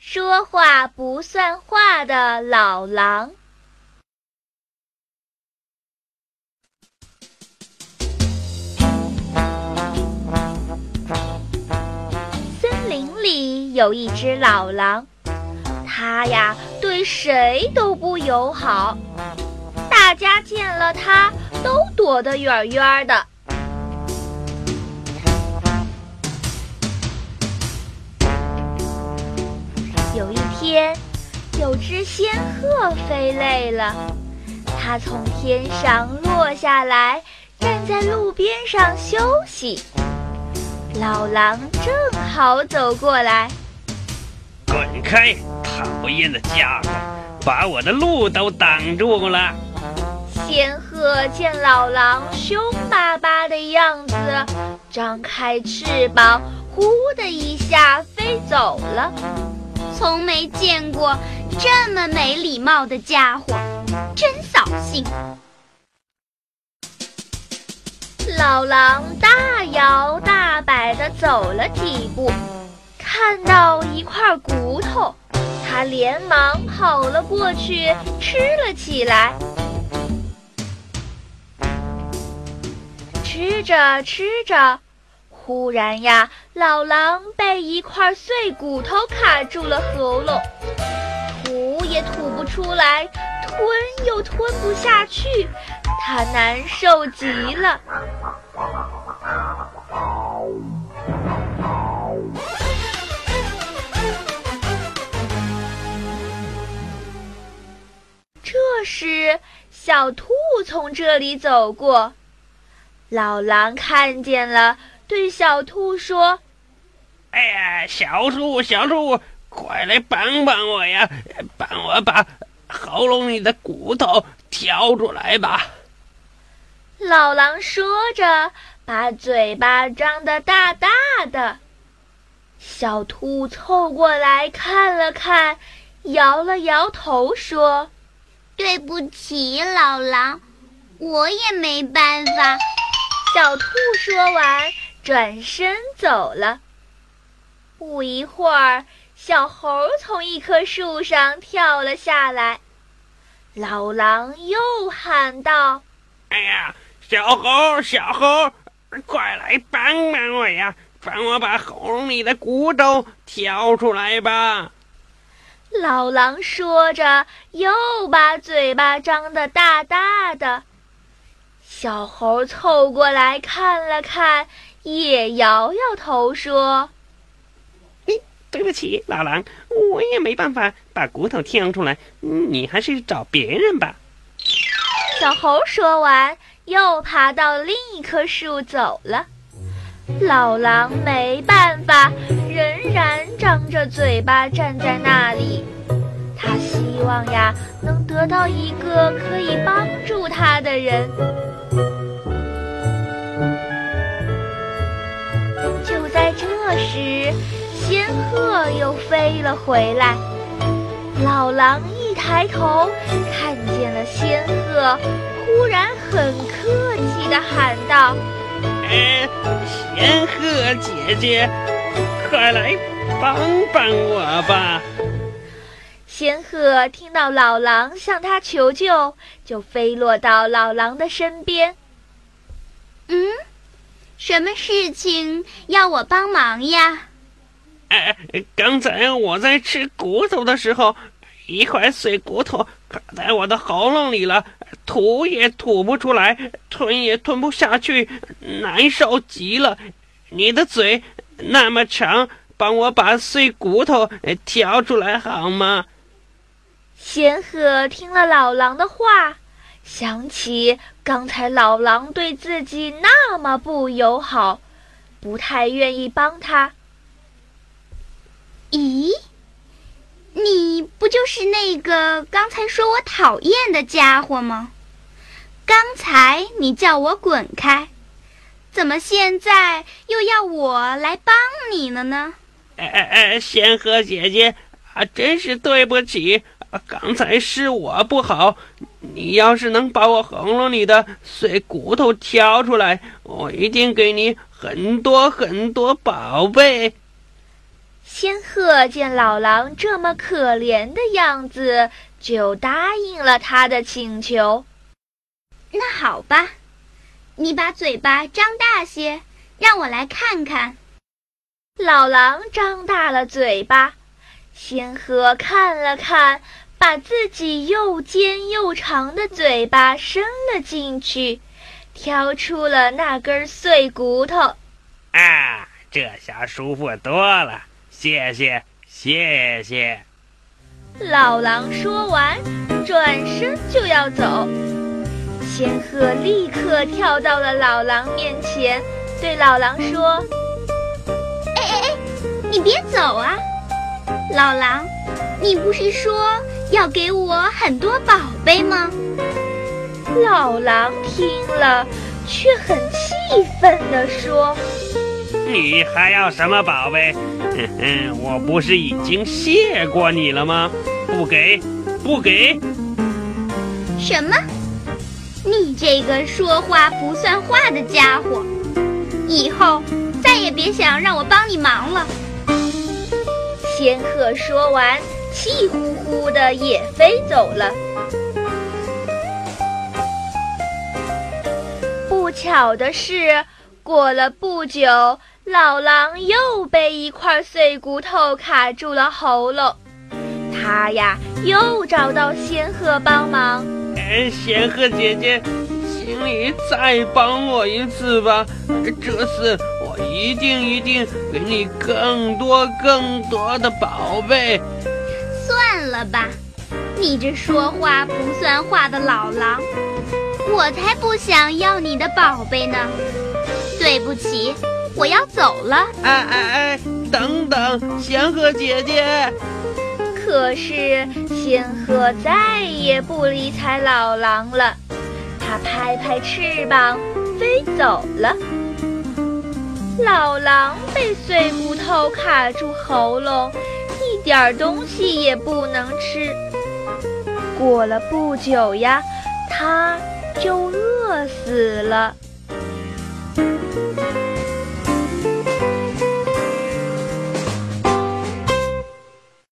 说话不算话的老狼。森林里有一只老狼，它呀对谁都不友好，大家见了它都躲得远远的。天，有只仙鹤飞累了，它从天上落下来，站在路边上休息。老狼正好走过来，滚开，讨厌的家伙，把我的路都挡住了。仙鹤见老狼凶巴巴的样子，张开翅膀，呼的一下飞走了。从没见过这么没礼貌的家伙，真扫兴！老狼大摇大摆地走了几步，看到一块骨头，他连忙跑了过去，吃了起来。吃着吃着。忽然呀，老狼被一块碎骨头卡住了喉咙，吐也吐不出来，吞又吞不下去，它难受极了。这时，小兔从这里走过，老狼看见了。对小兔说：“哎呀，小兔，小兔，快来帮帮我呀！帮我把喉咙里的骨头挑出来吧！”老狼说着，把嘴巴张得大大的。小兔凑过来看了看，摇了摇头说：“对不起，老狼，我也没办法。”小兔说完。转身走了。不一会儿，小猴从一棵树上跳了下来。老狼又喊道：“哎呀，小猴，小猴，快来帮帮我呀！帮我把喉咙里的骨头挑出来吧！”老狼说着，又把嘴巴张得大大的。小猴凑过来看了看。也摇摇头说：“对不起，老狼，我也没办法把骨头挑出来，你还是找别人吧。”小猴说完，又爬到另一棵树走了。老狼没办法，仍然张着嘴巴站在那里。他希望呀，能得到一个可以帮助他的人。就在这时，仙鹤又飞了回来。老狼一抬头，看见了仙鹤，忽然很客气地喊道：“哎，仙鹤姐姐，快来帮帮我吧！”仙鹤听到老狼向他求救，就飞落到老狼的身边。嗯。什么事情要我帮忙呀？刚才我在吃骨头的时候，一块碎骨头卡在我的喉咙里了，吐也吐不出来，吞也吞不下去，难受极了。你的嘴那么长，帮我把碎骨头挑出来好吗？仙鹤听了老狼的话。想起刚才老狼对自己那么不友好，不太愿意帮他。咦，你不就是那个刚才说我讨厌的家伙吗？刚才你叫我滚开，怎么现在又要我来帮你了呢？哎哎哎，仙鹤姐姐啊，真是对不起。刚才是我不好，你要是能把我喉咙里的碎骨头挑出来，我一定给你很多很多宝贝。仙鹤见老狼这么可怜的样子，就答应了他的请求。那好吧，你把嘴巴张大些，让我来看看。老狼张大了嘴巴，仙鹤看了看，把自己又尖又长的嘴巴伸了进去，挑出了那根碎骨头。啊，这下舒服多了，谢谢，谢谢。老狼说完，转身就要走。仙鹤立刻跳到了老狼面前，对老狼说：“哎哎哎，你别走啊！老狼，你不是说要给我很多宝贝吗？”老狼听了，却很气愤地说：“你还要什么宝贝？哼哼，我不是已经谢过你了吗？不给，不给！什么？”你这个说话不算话的家伙，以后再也别想让我帮你忙了。仙鹤说完，气呼呼的也飞走了。不巧的是，过了不久，老狼又被一块碎骨头卡住了喉咙。他呀，又找到仙鹤帮忙。哎仙鹤姐姐，请你再帮我一次吧！这次我一定一定给你更多更多的宝贝。算了吧，你这说话不算话的老狼，我才不想要你的宝贝呢！对不起，我要走了。哎哎哎，等等，仙鹤姐姐。可是仙鹤再也不理睬老狼了，它拍拍翅膀飞走了。老狼被碎骨头卡住喉咙，一点东西也不能吃。过了不久呀，它就饿死了。